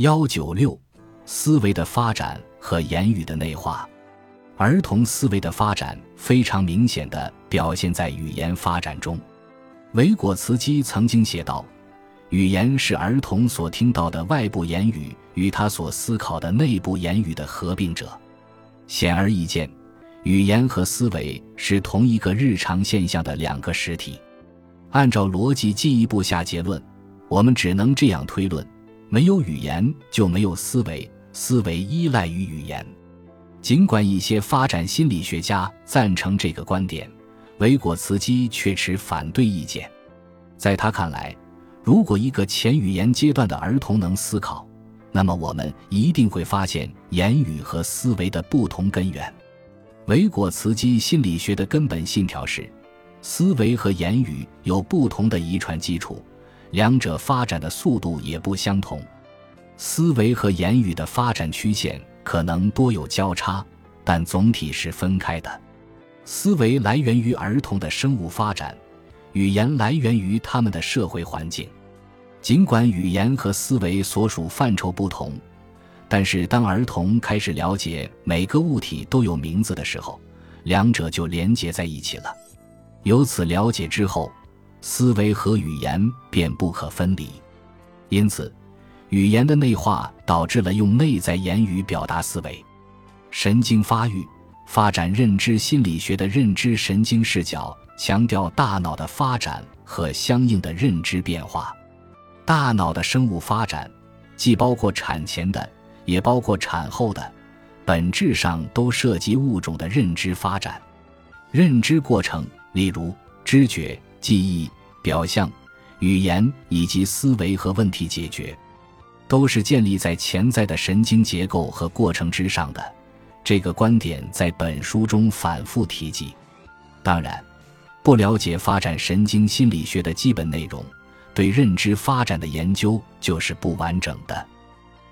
幺九六，思维的发展和言语的内化。儿童思维的发展非常明显的表现在语言发展中。维果茨基曾经写道：“语言是儿童所听到的外部言语与他所思考的内部言语的合并者。”显而易见，语言和思维是同一个日常现象的两个实体。按照逻辑进一步下结论，我们只能这样推论。没有语言就没有思维，思维依赖于语言。尽管一些发展心理学家赞成这个观点，维果茨基却持反对意见。在他看来，如果一个前语言阶段的儿童能思考，那么我们一定会发现言语和思维的不同根源。维果茨基心理学的根本信条是：思维和言语有不同的遗传基础。两者发展的速度也不相同，思维和言语的发展曲线可能多有交叉，但总体是分开的。思维来源于儿童的生物发展，语言来源于他们的社会环境。尽管语言和思维所属范畴不同，但是当儿童开始了解每个物体都有名字的时候，两者就连结在一起了。由此了解之后。思维和语言便不可分离，因此，语言的内化导致了用内在言语表达思维。神经发育发展认知心理学的认知神经视角强调大脑的发展和相应的认知变化。大脑的生物发展，既包括产前的，也包括产后的，本质上都涉及物种的认知发展。认知过程，例如知觉。记忆、表象、语言以及思维和问题解决，都是建立在潜在的神经结构和过程之上的。这个观点在本书中反复提及。当然，不了解发展神经心理学的基本内容，对认知发展的研究就是不完整的。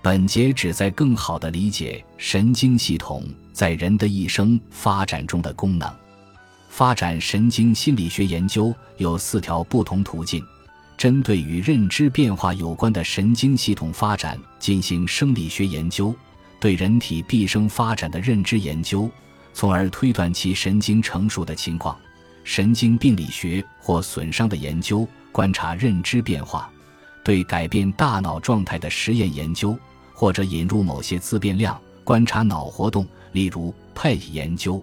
本节旨在更好地理解神经系统在人的一生发展中的功能。发展神经心理学研究有四条不同途径：针对与认知变化有关的神经系统发展进行生理学研究，对人体毕生发展的认知研究，从而推断其神经成熟的情况；神经病理学或损伤的研究，观察认知变化；对改变大脑状态的实验研究，或者引入某些自变量，观察脑活动，例如 PET 研究。